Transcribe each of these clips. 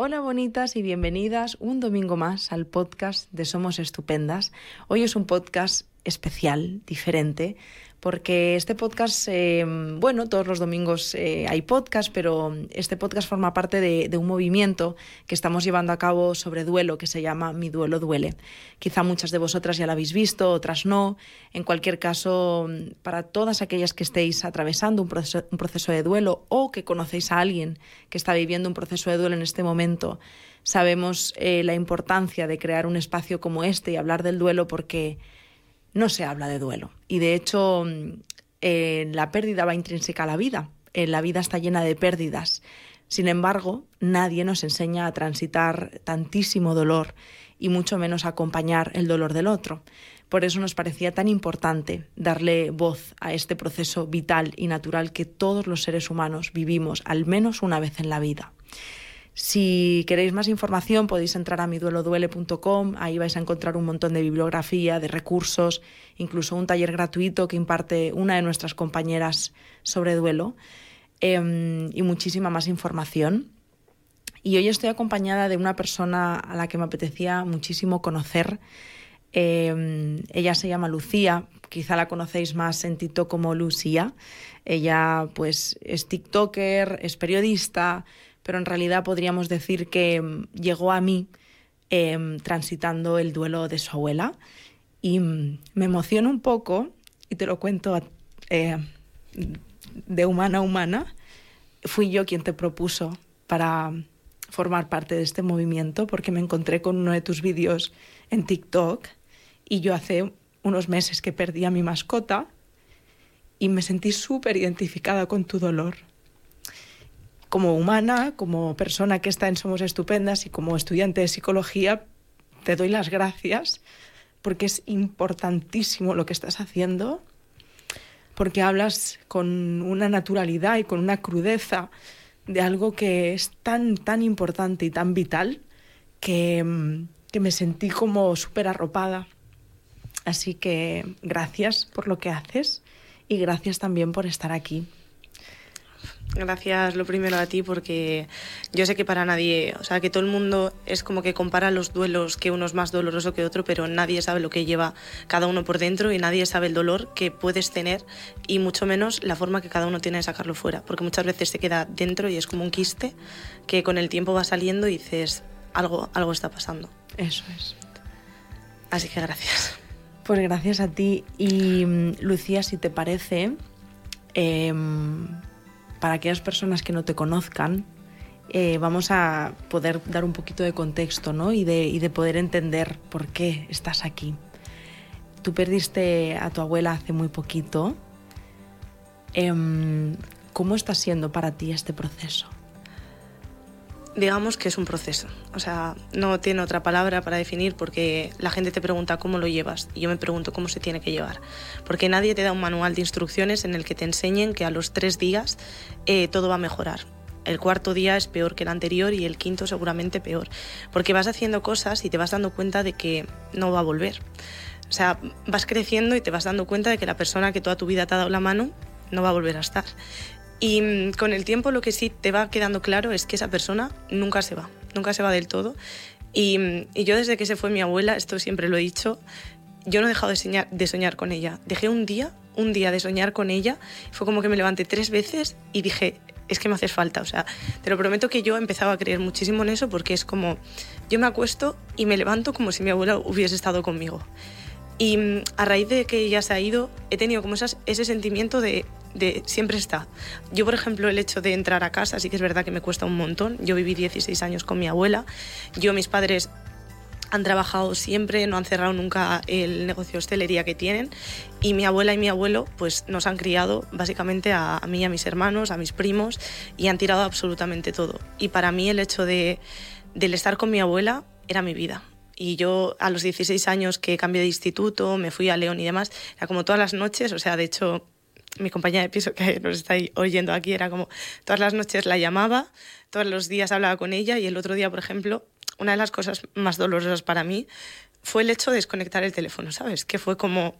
Hola bonitas y bienvenidas un domingo más al podcast de Somos Estupendas. Hoy es un podcast especial, diferente, porque este podcast, eh, bueno, todos los domingos eh, hay podcast, pero este podcast forma parte de, un movimiento que estamos llevando a cabo sobre duelo que se llama Mi duelo duele. Quizá muchas de vosotras ya lo habéis visto, otras no. En cualquier caso, para todas aquellas que estéis atravesando un proceso, un proceso de duelo o que conocéis a alguien que está viviendo un proceso de duelo en este momento, sabemos eh, la importancia de crear un espacio como este y hablar del duelo porque no se habla de duelo. Y de hecho, eh, la pérdida va intrínseca a la vida. Eh, la vida está llena de pérdidas. Sin embargo, nadie nos enseña a transitar tantísimo dolor y mucho menos a acompañar el dolor del otro. Por eso nos parecía tan importante darle voz a este proceso vital y natural que todos los seres humanos vivimos al menos una vez en la vida. Si queréis más información podéis entrar a midueloduele.com, ahí vais a encontrar un montón de bibliografía, de recursos, incluso un taller gratuito que imparte una de nuestras compañeras sobre duelo em, y muchísima más información. Y hoy estoy acompañada de una persona a la que me apetecía muchísimo conocer. Em, ella se llama Lucía, quizá la conocéis más en TikTok como Lucía. Ella pues es TikToker, es periodista, pero en realidad podríamos decir que mm, llegó a mí em, transitando el duelo de su abuela y mm, me emociona un poco y te lo cuento eh, de humana a humana. Fui yo quien te propuso para formar parte de este movimiento porque me encontré con uno de tus vídeos en TikTok y yo hace unos meses que perdí a mi mascota y me sentí súper identificada con tu dolor como humana, como persona que está en Somos Estupendas y como estudiante de psicología, te doy las gracias porque es importantísimo lo que estás haciendo, porque hablas con una naturalidad y con una crudeza de algo que es tan, tan importante y tan vital que, que me sentí como súper arropada. Así que gracias por lo que haces y gracias también por estar aquí. Gracias lo primero a ti porque yo sé que para nadie, o sea, que todo el mundo es como que compara los duelos que uno es más doloroso que otro, pero nadie sabe lo que lleva cada uno por dentro y nadie sabe el dolor que puedes tener y mucho menos la forma que cada uno tiene de sacarlo fuera, porque muchas veces se queda dentro y es como un quiste que con el tiempo va saliendo y dices, algo, algo está pasando. Eso es. Así que gracias. Pues gracias a ti y mm, Lucía, si te parece... Eh, para aquellas personas que no te conozcan, eh, vamos a poder dar un poquito de contexto ¿no? y, de, poder entender por qué estás aquí. Tú perdiste a tu abuela hace muy poquito. Em, ¿Cómo está siendo para ti este proceso? Digamos que es un proceso. O sea, no tiene otra palabra para definir porque la gente te pregunta cómo lo llevas y yo me pregunto cómo se tiene que llevar. Porque nadie te da un manual de instrucciones en el que te enseñen que a los tres días eh, todo va a mejorar. El cuarto día es peor que el anterior y el quinto seguramente peor. Porque vas haciendo cosas y te vas dando cuenta de que no va a volver. O sea, vas creciendo y te vas dando cuenta de que la persona que toda tu vida te ha dado la mano no va a volver a estar. Y mm, con el tiempo lo que sí te va quedando claro es que esa persona nunca se va, nunca se va del todo. Y, mm, yo desde que se fue mi abuela, esto siempre lo he dicho, yo no he dejado de soñar, de soñar con ella. Dejé un día, un día de soñar con ella. Fue como que me levanté tres veces y dije, es que me haces falta. O sea, te lo prometo que yo empezaba a creer muchísimo en eso porque es como, yo me acuesto y me levanto como si mi abuela hubiese estado conmigo. Y mm, a raíz de que ella se ha ido, he tenido como esas, ese sentimiento de siempre está. Yo, por ejemplo, el hecho de entrar a casa, sí que es verdad que me cuesta un montón. Yo viví 16 años con mi abuela. Yo, mis padres han trabajado siempre, no han cerrado nunca el negocio de hostelería que tienen y mi abuela y mi abuelo pues nos han criado básicamente a, mí, a mis hermanos, a mis primos y han tirado absolutamente todo. Y para mí el hecho de, del estar con mi abuela era mi vida. Y yo a los 16 años que cambié de instituto, me fui a León y demás, era como todas las noches, o sea, de hecho mi compañera de piso que nos está oyendo aquí era como todas las noches la llamaba, todos los días hablaba con ella y el otro día, por ejemplo, una de las cosas más dolorosas para mí fue el hecho de desconectar el teléfono, ¿sabes? Que fue como,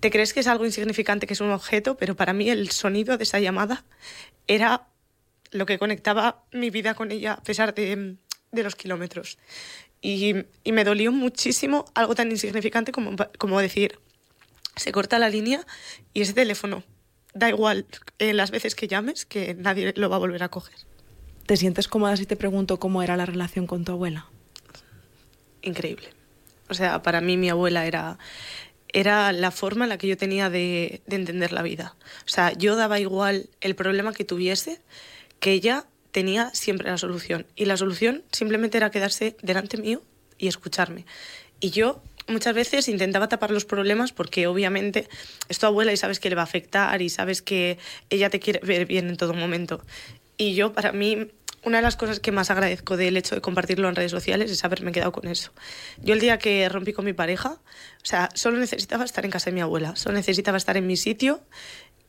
te crees que es algo insignificante, que es un objeto, pero para mí el sonido de esa llamada era lo que conectaba mi vida con ella, a pesar de de los kilómetros. Y, y me dolió muchísimo algo tan insignificante como, como decir, se corta la línea y ese teléfono, da igual eh, las veces que llames, que nadie lo va a volver a coger. ¿Te sientes cómoda si te pregunto cómo era la relación con tu abuela? Increíble. O sea, para mí mi abuela era, era la forma en la que yo tenía de, de entender la vida. O sea, yo daba igual el problema que tuviese, que ella tenía siempre la solución. Y la solución simplemente era quedarse delante mío y escucharme. Y yo muchas veces intentaba tapar los problemas porque obviamente es tu abuela y sabes que le va a afectar y sabes que ella te quiere ver bien en todo momento. Y yo, para mí, una de las cosas que más agradezco del hecho de compartirlo en redes sociales es haberme quedado con eso. Yo el día que rompí con mi pareja, o sea, solo necesitaba estar en casa de mi abuela, solo necesitaba estar en mi sitio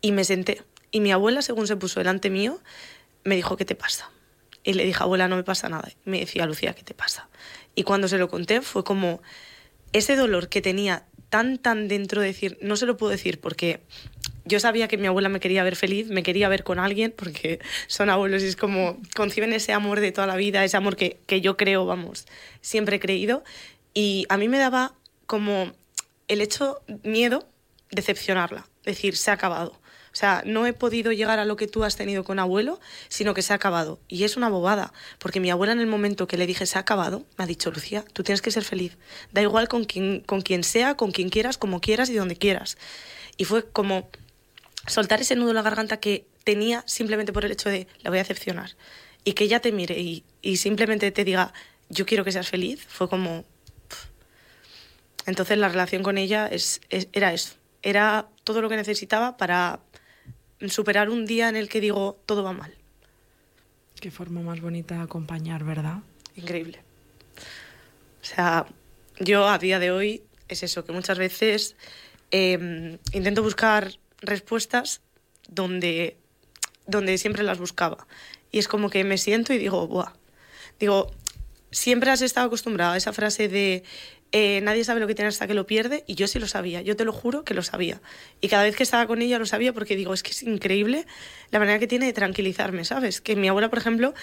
y me senté. Y mi abuela, según se puso delante mío, me dijo, ¿qué te pasa? Y le dije, abuela, no me pasa nada. Y me decía, Lucía, ¿qué te pasa? Y cuando se lo conté fue como ese dolor que tenía tan, tan dentro de decir, no se lo puedo decir porque yo sabía que mi abuela me quería ver feliz, me quería ver con alguien, porque son abuelos y es como conciben ese amor de toda la vida, ese amor que, que yo creo, vamos, siempre he creído. Y a mí me daba como el hecho, miedo, decepcionarla, decir, se ha acabado. O sea, no he podido llegar a lo que tú has tenido con abuelo, sino que se ha acabado. Y es una bobada, porque mi abuela en el momento que le dije se ha acabado, me ha dicho, Lucía, tú tienes que ser feliz. Da igual con quien, con quien sea, con quien quieras, como quieras y donde quieras. Y fue como soltar ese nudo en la garganta que tenía simplemente por el hecho de la voy a decepcionar. Y que ella te mire y, simplemente te diga, yo quiero que seas feliz, fue como... Entonces la relación con ella es, era eso. Era todo lo que necesitaba para superar un día en el que digo todo va mal. Qué forma más bonita de acompañar, ¿verdad? Increíble. O sea, yo a día de hoy es eso, que muchas veces eh, intento buscar respuestas donde, donde siempre las buscaba. Y es como que me siento y digo, ¡buah! Digo, siempre has estado acostumbrado a esa frase de eh, nadie sabe lo que tiene hasta que lo pierde y yo sí lo sabía, yo te lo juro que lo sabía. Y cada vez que estaba con ella lo sabía porque digo, es que es increíble la manera que tiene de tranquilizarme, ¿sabes? Que mi abuela, por ejemplo,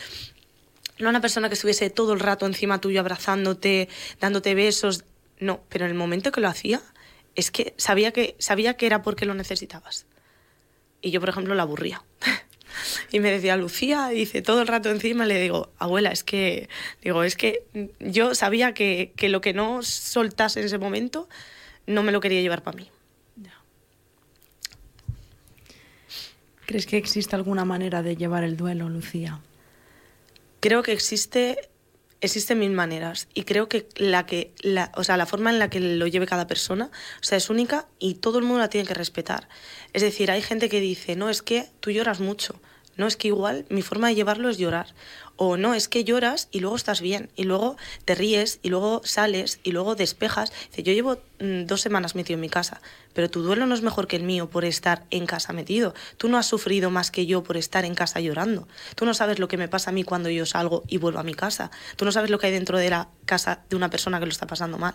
no era una persona que estuviese todo el rato encima tuyo abrazándote, dándote besos, no, pero en el momento que lo hacía es que sabía que, sabía que era porque lo necesitabas. Y yo, por ejemplo, la aburría. y me decía, Lucía, dice, todo el rato encima, le digo, abuela, es que, digo, es que yo sabía que, que lo que no soltase en ese momento no me lo quería llevar para mí. ¿Crees que existe alguna manera de llevar el duelo, Lucía? Creo que existe existen mil maneras y creo que la que la, o sea, la forma en la que lo lleve cada persona, o sea, es única y todo el mundo la tiene que respetar. Es decir, hay gente que dice, "No, es que tú lloras mucho." No, es que igual mi forma de llevarlo es llorar. O no, es que lloras y luego estás bien, y luego te ríes, y luego sales, y luego despejas. Dice, yo llevo mm, dos semanas metido en mi casa, pero tu duelo no es mejor que el mío por estar en casa metido. Tú no has sufrido más que yo por estar en casa llorando. Tú no sabes lo que me pasa a mí cuando yo salgo y vuelvo a mi casa. Tú no sabes lo que hay dentro de la casa de una persona que lo está pasando mal.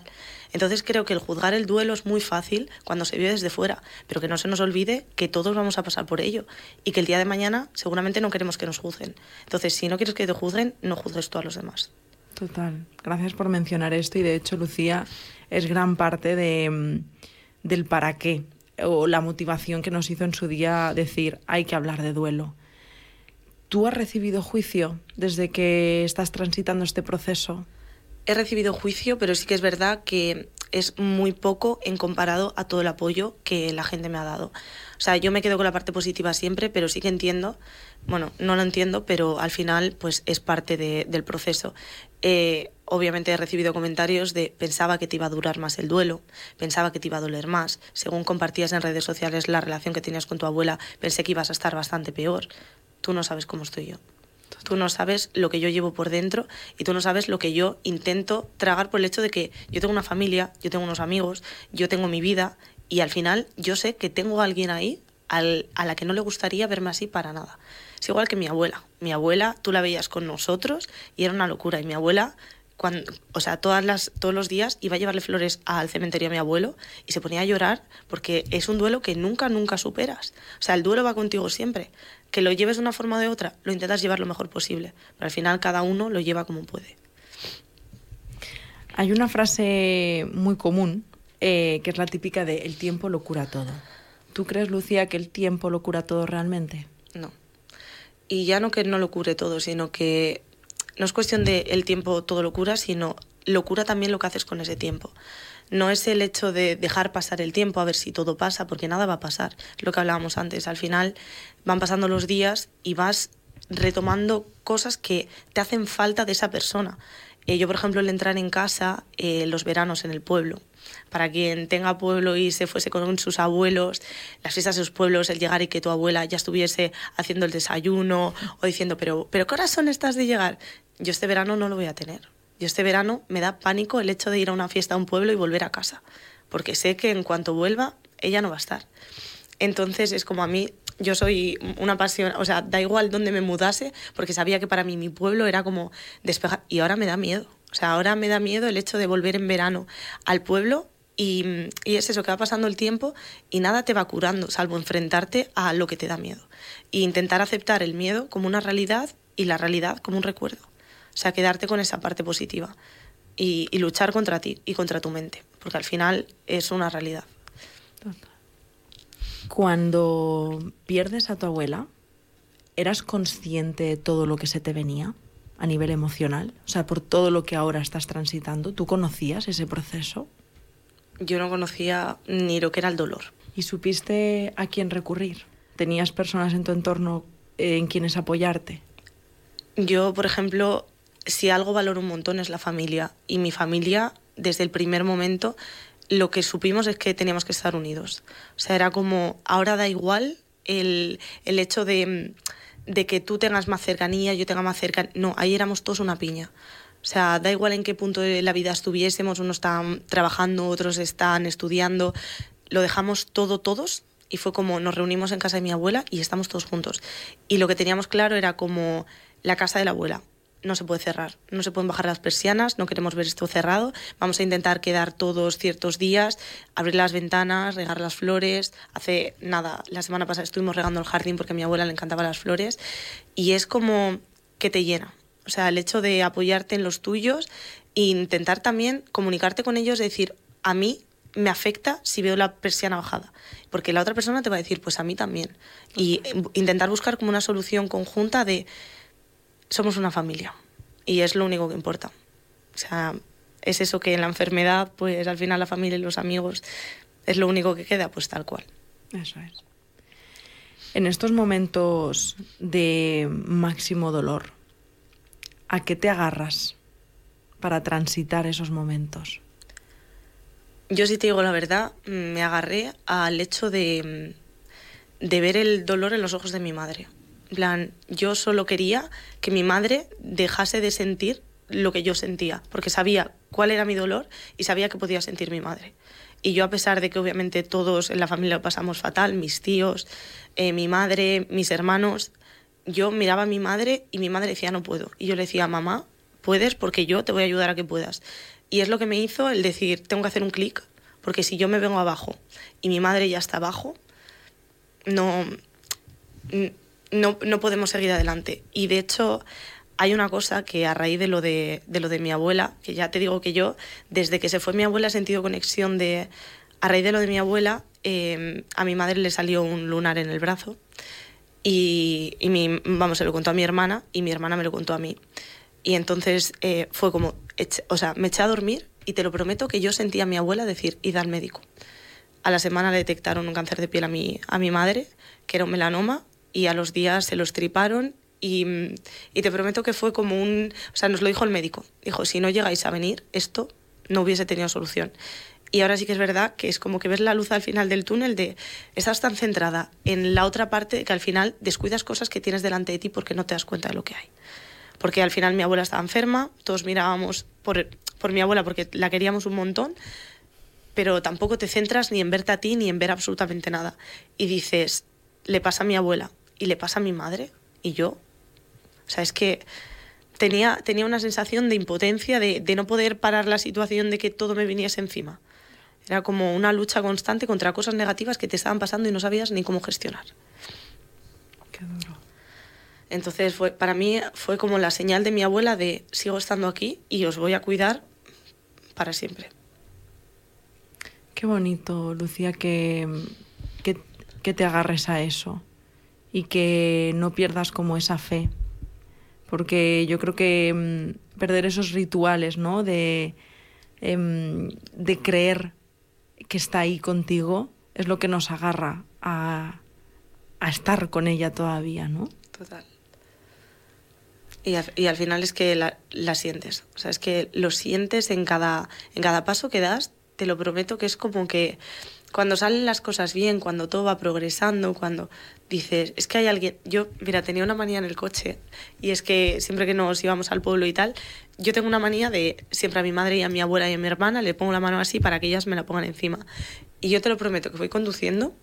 Entonces creo que el juzgar el duelo es muy fácil cuando se vive desde fuera, pero que no se nos olvide que todos vamos a pasar por ello y que el día de mañana seguramente no queremos que nos juzguen. Entonces, si no quieres que te juzguen, no juzgues tú a los demás. Total. Gracias por mencionar esto y de hecho, Lucía, es gran parte de, mm, del para qué o la motivación que nos hizo en su día decir hay que hablar de duelo. ¿Tú has recibido juicio desde que estás transitando este proceso? He recibido juicio, pero sí que es verdad que es muy poco en comparado a todo el apoyo que la gente me ha dado. O sea, yo me quedo con la parte positiva siempre, pero sí que entiendo, bueno, no lo entiendo, pero al final pues es parte de, del proceso. Eh, obviamente he recibido comentarios de pensaba que te iba a durar más el duelo, pensaba que te iba a doler más. Según compartías en redes sociales la relación que tenías con tu abuela, pensé que ibas a estar bastante peor. Tú no sabes cómo estoy yo. Tú no sabes lo que yo llevo por dentro y tú no sabes lo que yo intento tragar por el hecho de que yo tengo una familia, yo tengo unos amigos, yo tengo mi vida y al final yo sé que tengo a alguien ahí a la que no le gustaría verme así para nada. Es igual que mi abuela. Mi abuela, tú la veías con nosotros y era una locura. Y mi abuela, cuando, o sea, todas las, todos los días iba a llevarle flores al cementerio a mi abuelo y se ponía a llorar porque es un duelo que nunca, nunca superas. O sea, el duelo va contigo siempre. Que lo lleves de una forma o de otra, lo intentas llevar lo mejor posible. Pero al final cada uno lo lleva como puede. Hay una frase muy común eh, que es la típica de el tiempo lo cura todo. ¿Tú crees, Lucía, que el tiempo lo cura todo realmente? No. Y ya no que no lo cure todo, sino que no es cuestión de el tiempo todo lo cura, sino lo cura también lo que haces con ese tiempo. No es el hecho de dejar pasar el tiempo a ver si todo pasa, porque nada va a pasar. Lo que hablábamos antes, al final van pasando los días y vas retomando cosas que te hacen falta de esa persona. Eh, yo, por ejemplo, el entrar en casa eh, los veranos en el pueblo. Para quien tenga pueblo y se fuese con sus abuelos, las fiestas de sus pueblos, el llegar y que tu abuela ya estuviese haciendo el desayuno o diciendo, pero, pero ¿qué horas son estas de llegar? Yo este verano no lo voy a tener. Yo este verano me da pánico el hecho de ir a una fiesta a un pueblo y volver a casa, porque sé que en cuanto vuelva, ella no va a estar. Entonces es como a mí, yo soy una pasión, o sea, da igual dónde me mudase, porque sabía que para mí mi pueblo era como despejar, y ahora me da miedo. O sea, ahora me da miedo el hecho de volver en verano al pueblo y, y, es eso, que va pasando el tiempo y nada te va curando, salvo enfrentarte a lo que te da miedo. E intentar aceptar el miedo como una realidad y la realidad como un recuerdo. O sea, quedarte con esa parte positiva y, y luchar contra ti y contra tu mente, porque al final es una realidad. Cuando pierdes a tu abuela, ¿eras consciente de todo lo que se te venía a nivel emocional? O sea, por todo lo que ahora estás transitando, ¿tú conocías ese proceso? Yo no conocía ni lo que era el dolor. ¿Y supiste a quién recurrir? ¿Tenías personas en tu entorno en quienes apoyarte? Yo, por ejemplo, si algo valoro un montón es la familia. Y mi familia, desde el primer momento, lo que supimos es que teníamos que estar unidos. O sea, era como, ahora da igual el, el hecho de, de, que tú tengas más cercanía, yo tenga más cercanía. No, ahí éramos todos una piña. O sea, da igual en qué punto de la vida estuviésemos, unos están trabajando, otros están estudiando, lo dejamos todo todos y fue como nos reunimos en casa de mi abuela y estamos todos juntos. Y lo que teníamos claro era como la casa de la abuela no se puede cerrar, no se pueden bajar las persianas, no queremos ver esto cerrado, vamos a intentar quedar todos ciertos días, abrir las ventanas, regar las flores. Hace nada, la semana pasada estuvimos regando el jardín porque a mi abuela le encantaban las flores y es como que te llena. O sea, el hecho de apoyarte en los tuyos e intentar también comunicarte con ellos, decir, a mí me afecta si veo la persiana bajada, porque la otra persona te va a decir, pues a mí también. Y intentar buscar como una solución conjunta de somos una familia y es lo único que importa. O sea, es eso que en la enfermedad, pues al final la familia y los amigos es lo único que queda, pues tal cual. Eso es. En estos momentos de máximo dolor, ¿a qué te agarras para transitar esos momentos? Yo si te digo la verdad, me agarré al hecho de, de ver el dolor en los ojos de mi madre plan, yo solo quería que mi madre dejase de sentir lo que yo sentía, porque sabía cuál era mi dolor y sabía que podía sentir mi madre. Y yo, a pesar de que obviamente todos en la familia lo pasamos fatal, mis tíos, eh, mi madre, mis hermanos, yo miraba a mi madre y mi madre decía no puedo. Y yo le decía, mamá, puedes porque yo te voy a ayudar a que puedas. Y es lo que me hizo el decir, tengo que hacer un clic, porque si yo me vengo abajo y mi madre ya está abajo, no no, no podemos seguir adelante. Y de hecho, hay una cosa que a raíz de lo de, de, lo de mi abuela, que ya te digo que yo, desde que se fue mi abuela he sentido conexión de... A raíz de lo de mi abuela, eh, a mi madre le salió un lunar en el brazo y, y mi, vamos, se lo contó a mi hermana y mi hermana me lo contó a mí. Y entonces eh, fue como, o sea, me eché a dormir y te lo prometo que yo sentía a mi abuela decir, id al médico. A la semana le detectaron un cáncer de piel a mi, a mi madre, que era un melanoma, y a los días se lo estriparon y, y, te prometo que fue como un... O sea, nos lo dijo el médico. Dijo, si no llegáis a venir, esto no hubiese tenido solución. Y ahora sí que es verdad que es como que ves la luz al final del túnel de estás tan centrada en la otra parte que al final descuidas cosas que tienes delante de ti porque no te das cuenta de lo que hay. Porque al final mi abuela estaba enferma, todos mirábamos por, por mi abuela porque la queríamos un montón, pero tampoco te centras ni en verte a ti ni en ver absolutamente nada. Y dices, le pasa a mi abuela, y le pasa a mi madre y yo. O sea, es que tenía, tenía una sensación de impotencia, de, de no poder parar la situación de que todo me viniese encima. Era como una lucha constante contra cosas negativas que te estaban pasando y no sabías ni cómo gestionar. Qué duro. Entonces, fue, para mí fue como la señal de mi abuela de sigo estando aquí y os voy a cuidar para siempre. Qué bonito, Lucía, que, que, te agarres a eso y que no pierdas como esa fe. Porque yo creo que mm, perder esos rituales, ¿no? De, em, de creer que está ahí contigo es lo que nos agarra a, a estar con ella todavía, ¿no? Total. Y al, y al final es que la, la, sientes. O sea, es que lo sientes en cada, en cada paso que das. Te lo prometo que es como que cuando salen las cosas bien, cuando todo va progresando, cuando dices, es que hay alguien. Yo, mira, tenía una manía en el coche y es que siempre que nos íbamos al pueblo y tal, yo tengo una manía de siempre a mi madre y a mi abuela y a mi hermana le pongo la mano así para que ellas me la pongan encima. Y yo te lo prometo que voy conduciendo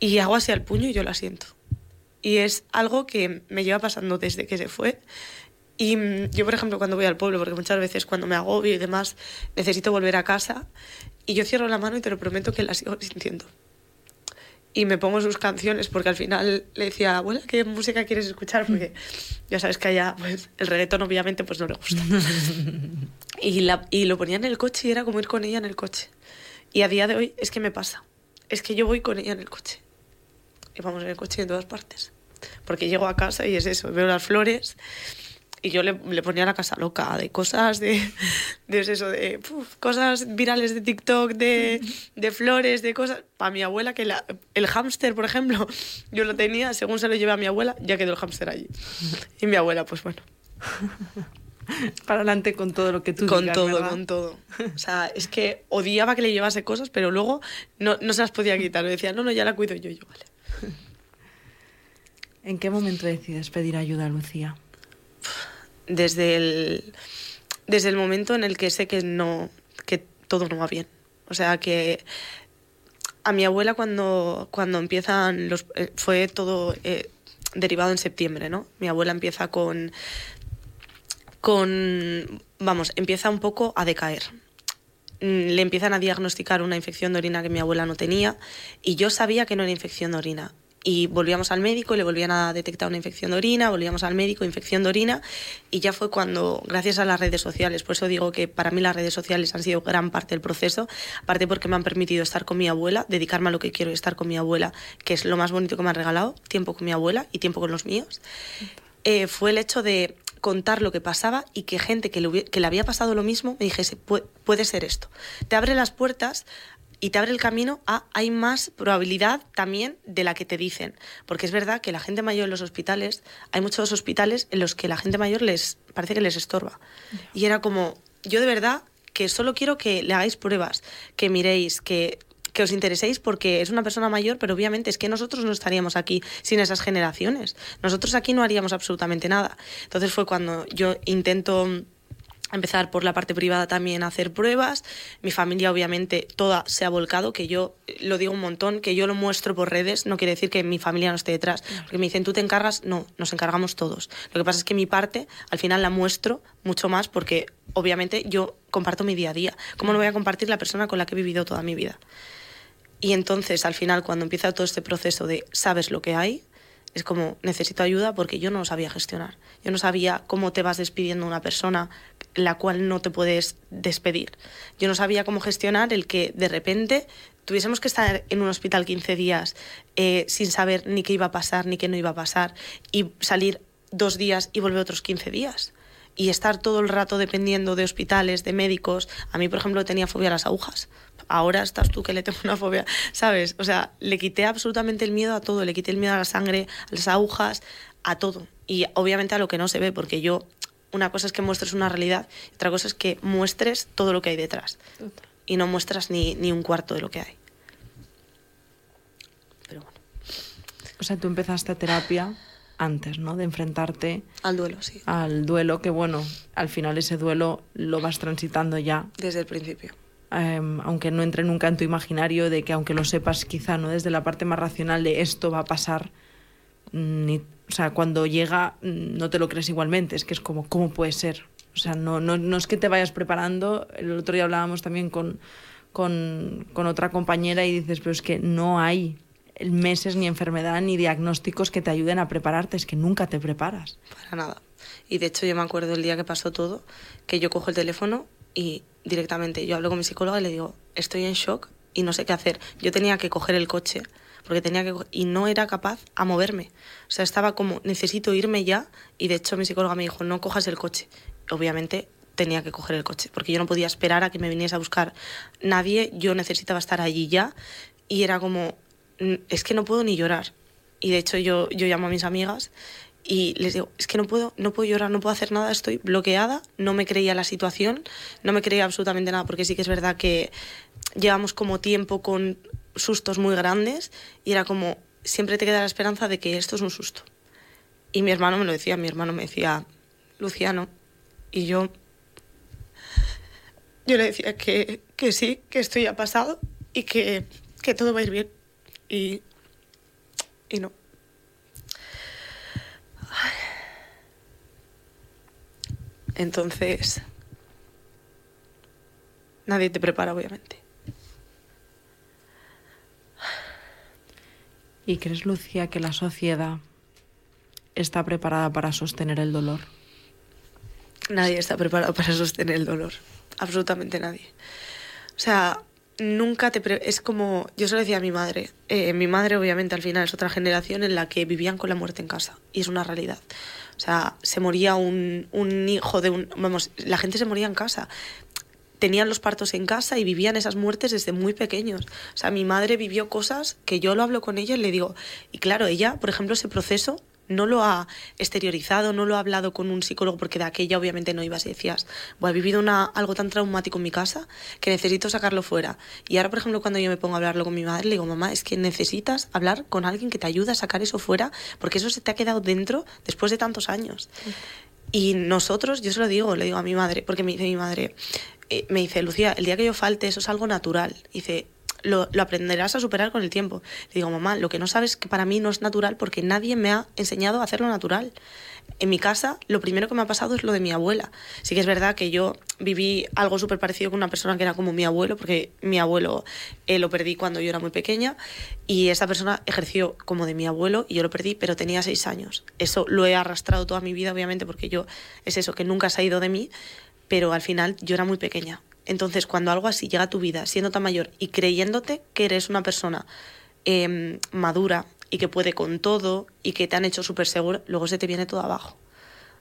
y hago así al puño y yo la siento. Y es algo que me lleva pasando desde que se fue. Y mm, yo, por ejemplo, cuando voy al pueblo, porque muchas veces cuando me agobio y demás, necesito volver a casa, y yo cierro la mano y te lo prometo que la sigo sintiendo. Y me pongo sus canciones porque al final le decía, abuela, ¿qué música quieres escuchar? Porque ya sabes que allá pues, el reggaetón obviamente pues no le gusta. y, la, y lo ponía en el coche y era como ir con ella en el coche. Y a día de hoy es que me pasa. Es que yo voy con ella en el coche. Y vamos en el coche en todas partes. Porque llego a casa y es eso, veo las flores y yo le, le ponía la casa loca de cosas de, de eso, de uf, cosas virales de TikTok, de, de flores, de cosas. Para mi abuela, que la, el hámster, por ejemplo, yo lo tenía, según se lo llevé a mi abuela, ya quedó el hámster allí. Y mi abuela, pues bueno. Para adelante con todo lo que tú Con digas, todo, ¿verdad? con todo. O sea, es que odiaba que le llevase cosas, pero luego no, no se las podía quitar. Me decía, no, no, ya la cuido yo. Yo, vale. ¿En qué momento decides pedir ayuda, Lucía? Desde el, desde el momento en el que sé que, no, que todo no va bien. O sea, que a mi abuela cuando, cuando empiezan los... eh, fue todo eh, derivado en septiembre, ¿no? Mi abuela empieza con... con vamos, empieza un poco a decaer. Mm, Le empiezan a diagnosticar una infección de orina que mi abuela no tenía y yo sabía que no era infección de orina. Y volvíamos al médico y le volvían a detectar una infección de orina, volvíamos al médico, infección de orina, y ya fue cuando, gracias a las redes sociales, por eso digo que para mí las redes sociales han sido gran parte del proceso, aparte porque me han permitido estar con mi abuela, dedicarme a lo que quiero y estar con mi abuela, que es lo más bonito que me han regalado, tiempo con mi abuela y tiempo con los míos, eh, fue el hecho de contar lo que pasaba y que gente que le, que le había pasado lo mismo me dijese, "Pu- puede ser esto. Te abre las puertas y te abre el camino a hay más probabilidad también de la que te dicen. Porque es verdad que la gente mayor en los hospitales, hay muchos hospitales en los que la gente mayor les parece que les estorba. Y era como, yo de verdad que solo quiero que le hagáis pruebas, que miréis, que que os intereséis porque es una persona mayor, pero obviamente es que nosotros no estaríamos aquí sin esas generaciones. Nosotros aquí no haríamos absolutamente nada. Entonces fue cuando yo intento empezar por la parte privada también a hacer pruebas. Mi familia obviamente toda se ha volcado, que yo eh, lo digo un montón, que yo lo muestro por redes, no quiere decir que mi familia no esté detrás. Porque me dicen, tú te encargas, no, nos encargamos todos. Lo que pasa es que mi parte al final la muestro mucho más porque obviamente yo comparto mi día a día. ¿Cómo no voy a compartir la persona con la que he vivido toda mi vida? Y entonces al final cuando empieza todo este proceso de sabes lo que hay, es como necesito ayuda porque yo no sabía gestionar. Yo no sabía cómo te vas despidiendo de una persona la cual no te puedes despedir. Yo no sabía cómo gestionar el que de repente tuviésemos que estar en un hospital 15 días eh, sin saber ni qué iba a pasar ni qué no iba a pasar y salir dos días y volver otros 15 días. Y estar todo el rato dependiendo de hospitales, de médicos. A mí, por ejemplo, tenía fobia a las agujas. Ahora estás tú que le tengo una fobia, ¿sabes? O sea, le quité absolutamente el miedo a todo. Le quité el miedo a la sangre, a las agujas, a todo. Y obviamente a lo que no se ve, porque yo, una cosa es que muestres una realidad, otra cosa es que muestres todo lo que hay detrás. Y no muestras ni, ni un cuarto de lo que hay. Pero bueno, O sea, tú empezaste terapia antes, ¿no? De enfrentarte al duelo, sí. al duelo, que bueno, al final ese duelo lo vas transitando ya, Desde el principio. Eh, aunque no entre nunca en tu imaginario, de que aunque lo sepas quizá, ¿no? Desde la parte más racional de esto va a pasar, mm, ni, o sea, cuando llega mm, no te lo crees igualmente, es que es como, ¿cómo puede ser? O sea, no, no, no es que te vayas preparando, el otro día hablábamos también con, con, con otra compañera y dices, pero es que no hay meses ni enfermedad ni diagnósticos que te ayuden a prepararte, es que nunca te preparas. Para nada. Y de hecho yo me acuerdo el día que pasó todo, que yo cojo el teléfono y directamente yo hablo con mi psicóloga y le digo, estoy en shock y no sé qué hacer. Yo tenía que coger el coche porque tenía que y no era capaz a moverme. O sea, estaba como necesito irme ya y de hecho mi psicóloga me dijo, "No cojas el coche." Obviamente tenía que coger el coche porque yo no podía esperar a que me viniese a buscar nadie, yo necesitaba estar allí ya y era como es que no puedo ni llorar. Y de hecho yo yo llamo a mis amigas y les digo, es que no puedo, no puedo llorar, no puedo hacer nada, estoy bloqueada, no me creía la situación, no me creía absolutamente nada, porque sí que es verdad que llevamos como tiempo con sustos muy grandes y era como, siempre te queda la esperanza de que esto es un susto. Y mi hermano me lo decía, mi hermano me decía, Luciano, y yo, yo le decía que, que sí, que esto ya ha pasado y que, que todo va a ir bien. Y, y no. Entonces, nadie te prepara, obviamente. ¿Y crees, Lucia, que la sociedad está preparada para sostener el dolor? Nadie está preparado para sostener el dolor. Absolutamente nadie. O sea, nunca te... es como... Yo se lo decía a mi madre. Eh, mi madre, obviamente, al final es otra generación en la que vivían con la muerte en casa. Y es una realidad. O sea, se moría un, un hijo de un... Vamos, la gente se moría en casa tenían los partos en casa y vivían esas muertes desde muy pequeños. O sea, mi madre vivió cosas que yo lo hablo con ella y le digo, y claro, ella, por ejemplo, ese proceso no lo ha exteriorizado, no lo ha hablado con un psicólogo, porque de aquella obviamente no ibas y decías, he vivido una, algo tan traumático en mi casa que necesito sacarlo fuera. Y ahora, por ejemplo, cuando yo me pongo a hablarlo con mi madre, le digo, mamá, es que necesitas hablar con alguien que te ayude a sacar eso fuera, porque eso se te ha quedado dentro después de tantos años. Y nosotros, yo se lo digo, le digo a mi madre, porque me dice mi madre, eh, me dice, Lucía, el día que yo falte, eso es algo natural. Dice, lo, aprenderás a superar con el tiempo. Digo, mamá, lo que no sabes es que para mí no es natural porque nadie me ha enseñado a hacerlo natural. En mi casa, lo primero que me ha pasado es lo de mi abuela. Sí que es verdad que yo viví algo súper parecido con una persona que era como mi abuelo, porque mi abuelo eh, lo perdí cuando yo era muy pequeña, y esa persona ejerció como de mi abuelo y yo lo perdí, pero tenía seis años. Eso lo he arrastrado toda mi vida, obviamente, porque yo es eso, que nunca se ha ido de mí, pero al final yo era muy pequeña. Entonces, cuando algo así llega a tu vida, siendo tan mayor y creyéndote que eres una persona em, madura y que puede con todo y que te han hecho súper seguro, luego se te viene todo abajo.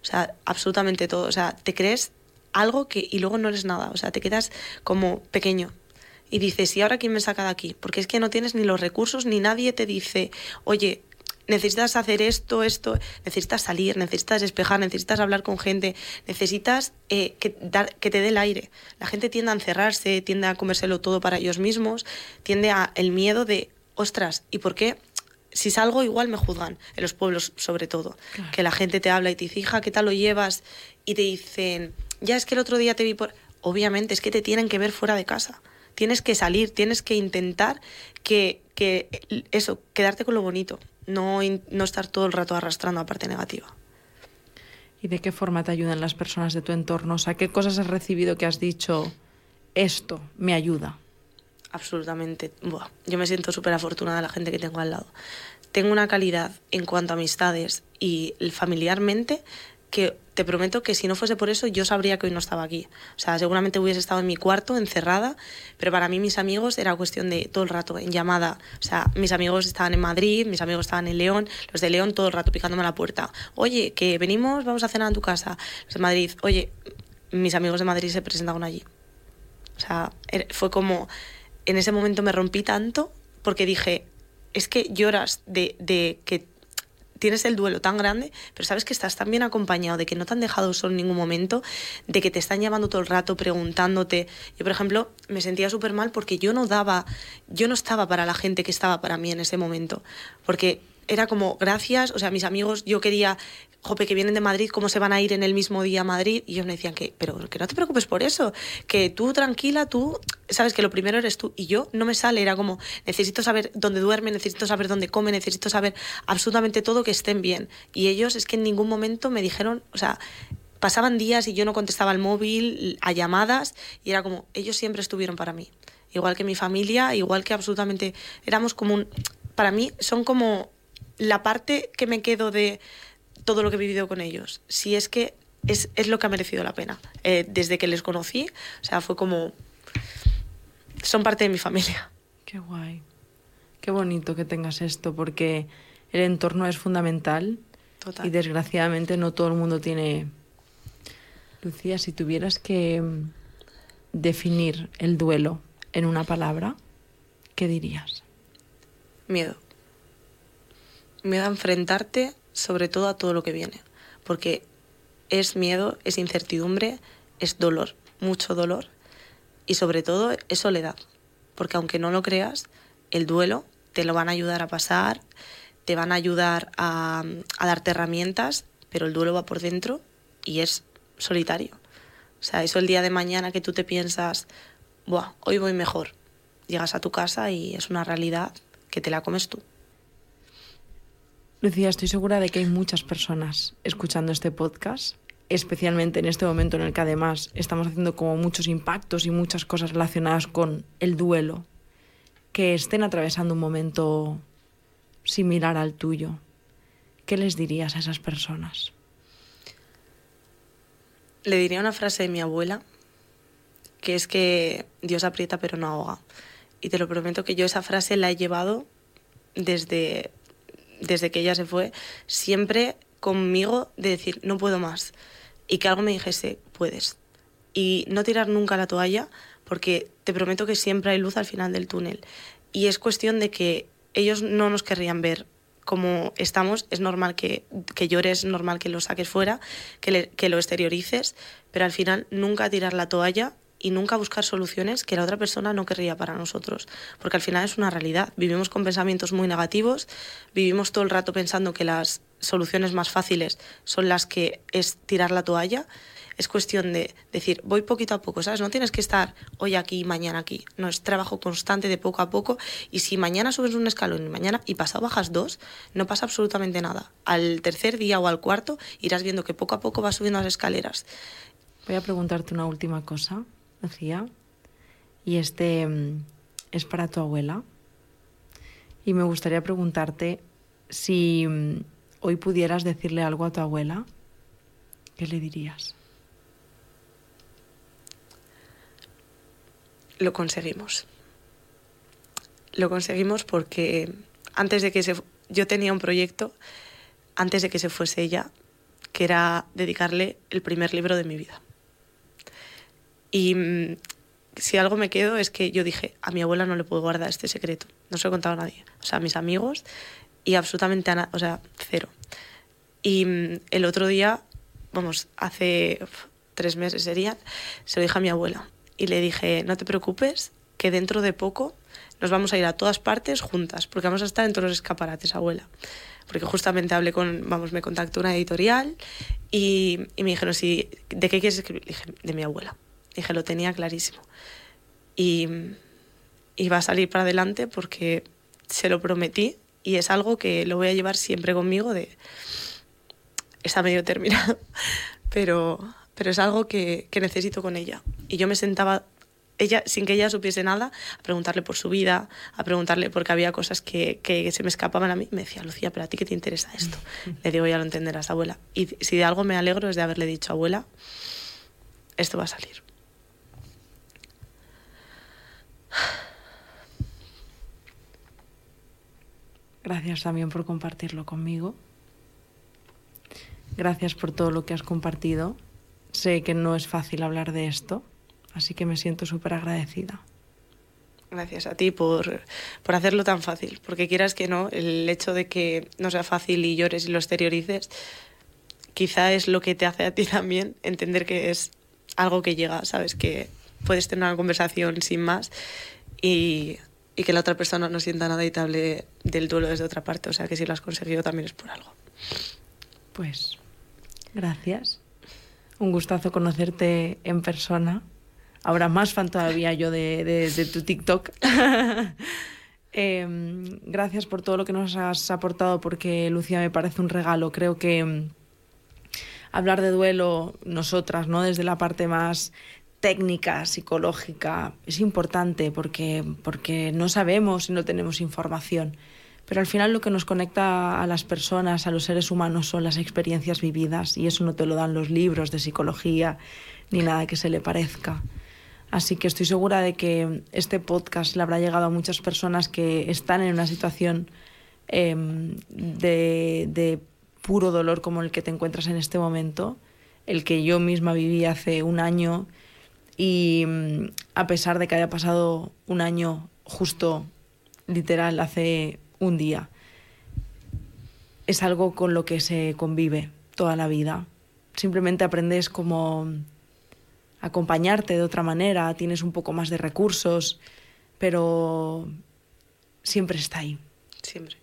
O sea, absolutamente todo. O sea, te crees algo que y luego no eres nada. O sea, te quedas como pequeño. Y dices, ¿y ahora quién me saca de aquí? Porque es que no tienes ni los recursos, ni nadie te dice, oye, necesitas hacer esto, esto, necesitas salir, necesitas despejar, necesitas hablar con gente, necesitas eh, que, dar, que te dé el aire. La gente tiende a encerrarse, tiende a comérselo todo para ellos mismos, tiende a el miedo de, ostras, ¿y por qué? Si salgo igual me juzgan, en los pueblos sobre todo, que la gente te habla y te dice, hija, ¿qué tal lo llevas? Y te dicen, ya es que el otro día te vi por... Obviamente, es que te tienen que ver fuera de casa. Tienes que salir, tienes que intentar que, que eso, quedarte con lo bonito no, no estar todo el rato arrastrando a parte negativa. ¿Y de qué forma te ayudan las personas de tu entorno? O sea, ¿qué cosas has recibido que has dicho, esto me ayuda? Absolutamente. Buah, yo me siento súper afortunada de la gente que tengo al lado. Tengo una calidad en cuanto a amistades y familiarmente que te prometo que si no fuese por eso yo sabría que hoy no estaba aquí. O sea, seguramente hubiese estado en mi cuarto, encerrada, pero para mí mis amigos era cuestión de todo el rato, en llamada. O sea, mis amigos estaban en Madrid, mis amigos estaban en León, los de León todo el rato picándome a la puerta. Oye, que venimos, vamos a cenar en tu casa. Los de Madrid, oye, mis amigos de Madrid se presentaron allí. O sea, er, fue como, en ese momento me rompí tanto porque dije, es que lloras de, de que tienes el duelo tan grande, pero sabes que estás tan bien acompañado, de que no te han dejado solo en ningún momento, de que te están llamando todo el rato, preguntándote. Yo, por ejemplo, me sentía súper mal porque yo no daba, yo no estaba para la gente que estaba para mí en ese momento, porque era como gracias, o sea, mis amigos, yo quería jope, que vienen de Madrid, ¿cómo se van a ir en el mismo día a Madrid? Y ellos me decían que, pero que no te preocupes por eso, que tú tranquila, tú sabes que lo primero eres tú. Y yo no me sale, era como, necesito saber dónde duerme, necesito saber dónde come, necesito saber absolutamente todo que estén bien. Y ellos es que en ningún momento me dijeron, o sea, pasaban días y yo no contestaba al móvil, a llamadas, y era como, ellos siempre estuvieron para mí. Igual que mi familia, igual que absolutamente, éramos como un, para mí son como la parte que me quedo de todo lo que he vivido con ellos. Si es que es, es lo que ha merecido la pena. Eh, desde que les conocí, o sea, fue como... Son parte de mi familia. Qué guay. Qué bonito que tengas esto, porque el entorno es fundamental Total. y desgraciadamente no todo el mundo tiene... Lucía, si tuvieras que mm, definir el duelo en una palabra, ¿qué dirías? Miedo. Miedo a enfrentarte sobre todo a todo lo que viene. Porque es miedo, es incertidumbre, es dolor, mucho dolor. Y sobre todo es soledad. Porque aunque no lo creas, el duelo te lo van a ayudar a pasar, te van a ayudar a, a darte herramientas, pero el duelo va por dentro y es solitario. O sea, eso el día de mañana que tú te piensas, Buah, hoy voy mejor. Llegas a tu casa y es una realidad que te la comes tú. Lucía, estoy segura de que hay muchas personas escuchando este podcast, especialmente en este momento en el que además estamos haciendo como muchos impactos y muchas cosas relacionadas con el duelo, que estén atravesando un momento similar al tuyo. ¿Qué les dirías a esas personas? Le diría una frase de mi abuela, que es que Dios aprieta pero no ahoga. Y te lo prometo que yo esa frase la he llevado desde, desde que ella se fue, siempre conmigo de decir, no puedo más. Y que algo me dijese, puedes. Y no tirar nunca la toalla, porque te prometo que siempre hay luz al final del túnel. Y es cuestión de que ellos no nos querrían ver como estamos, es normal que, que llores, es normal que lo saques fuera, que, que lo exteriorices, pero al final nunca tirar la toalla y nunca buscar soluciones que la otra persona no querría para nosotros, porque al final es una realidad. Vivimos con pensamientos muy negativos, vivimos todo el rato pensando que las soluciones más fáciles son las que es tirar la toalla. Es cuestión de decir, voy poquito a poco, ¿sabes? No tienes que estar hoy aquí y mañana aquí. No es trabajo constante de poco a poco. Y si mañana subes un escalón y mañana y pasado bajas dos, no pasa absolutamente nada. Al tercer día o al cuarto irás viendo que poco a poco vas subiendo las escaleras. Voy a preguntarte una última cosa. Y este mm, es para tu abuela. Y me gustaría preguntarte si mm, hoy pudieras decirle algo a tu abuela, ¿qué le dirías? Lo conseguimos. Lo conseguimos porque antes de que se yo tenía un proyecto antes de que se fuese ella, que era dedicarle el primer libro de mi vida. Y mm, si algo me quedo es que yo dije, a mi abuela no le puedo guardar este secreto. No se lo he contado a nadie. O sea, a mis amigos y absolutamente a nadie. O sea, cero. Y mm, el otro día, vamos, hace tres meses serían, se lo dije a mi abuela. Y le dije, no te preocupes, que dentro de poco nos vamos a ir a todas partes juntas, porque vamos a estar en todos los escaparates, abuela. Porque justamente hablé con, vamos, me contactó una editorial y, y me dijeron, sí, ¿de qué quieres escribir? Le dije, de mi abuela. Dije, lo tenía clarísimo. Y, y va a salir para adelante porque se lo prometí y es algo que lo voy a llevar siempre conmigo de... Está medio terminado, pero, pero es algo que, que necesito con ella. Y yo me sentaba ella, sin que ella supiese nada, a preguntarle por su vida, a preguntarle porque había cosas que, que, se me escapaban a mí. Me decía, Lucía, ¿pero a ti qué te interesa esto? Le digo, ya lo entenderás, abuela. Y si de algo me alegro es de haberle dicho, abuela, esto va a salir. Gracias también por compartirlo conmigo. Gracias por todo lo que has compartido. Sé que no es fácil hablar de esto, así que me siento súper agradecida. Gracias a ti por, por, hacerlo tan fácil, porque quieras que no, el hecho de que no sea fácil y llores y lo exteriorices, quizá es lo que te hace a ti también entender que es algo que llega, sabes, que puedes tener una conversación sin más y, y que la otra persona no sienta nada y te hable del duelo desde otra parte. O sea que si lo has conseguido también es por algo. Pues gracias. Un gustazo conocerte en persona. Ahora más fan todavía yo de, de, tu TikTok. eh, gracias por todo lo que nos has aportado porque Lucía me parece un regalo. Creo que mm, hablar de duelo nosotras, ¿no? Desde la parte más técnica, psicológica, es importante porque, porque no sabemos y no tenemos información. Pero al final lo que nos conecta a las personas, a los seres humanos, son las experiencias vividas y eso no te lo dan los libros de psicología ni nada que se le parezca. Así que estoy segura de que este podcast le habrá llegado a muchas personas que están en una situación em, de, de puro dolor como el que te encuentras en este momento, el que yo misma viví hace un año y mm, a pesar de que haya pasado un año justo literal hace un día. Es algo con lo que se convive toda la vida. Simplemente aprendes como acompañarte de otra manera, tienes un poco más de recursos, pero siempre está ahí. Siempre.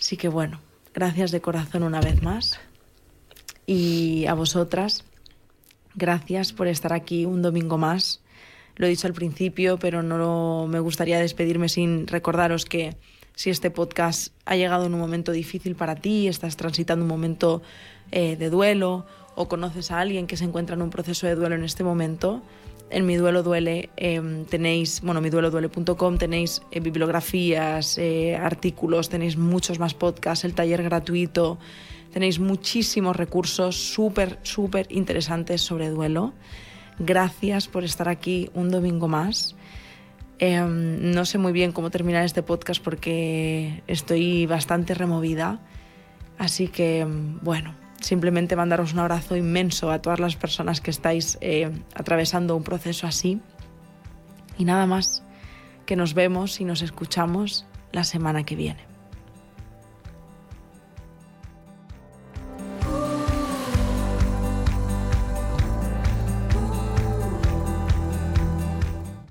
Así que bueno, gracias de corazón una vez más. Y a vosotras, gracias por estar aquí un domingo más. Lo he dicho al principio, pero no me gustaría despedirme sin recordaros que si este podcast ha llegado en un momento difícil para ti, estás transitando un momento eh, de duelo o conoces a alguien que se encuentra en un proceso de duelo en este momento, en Mi Duelo Duele em, tenéis, bueno, midueloduele.com tenéis eh, bibliografías, eh, artículos, tenéis muchos más podcasts, el taller gratuito, tenéis muchísimos recursos súper, súper interesantes sobre duelo. Gracias por estar aquí un domingo más. Em, no sé muy bien cómo terminar este podcast porque estoy bastante removida. Así que, bueno, simplemente mandaros un abrazo inmenso a todas las personas que estáis eh, atravesando un proceso así. Y nada más, que nos vemos y nos escuchamos la semana que viene.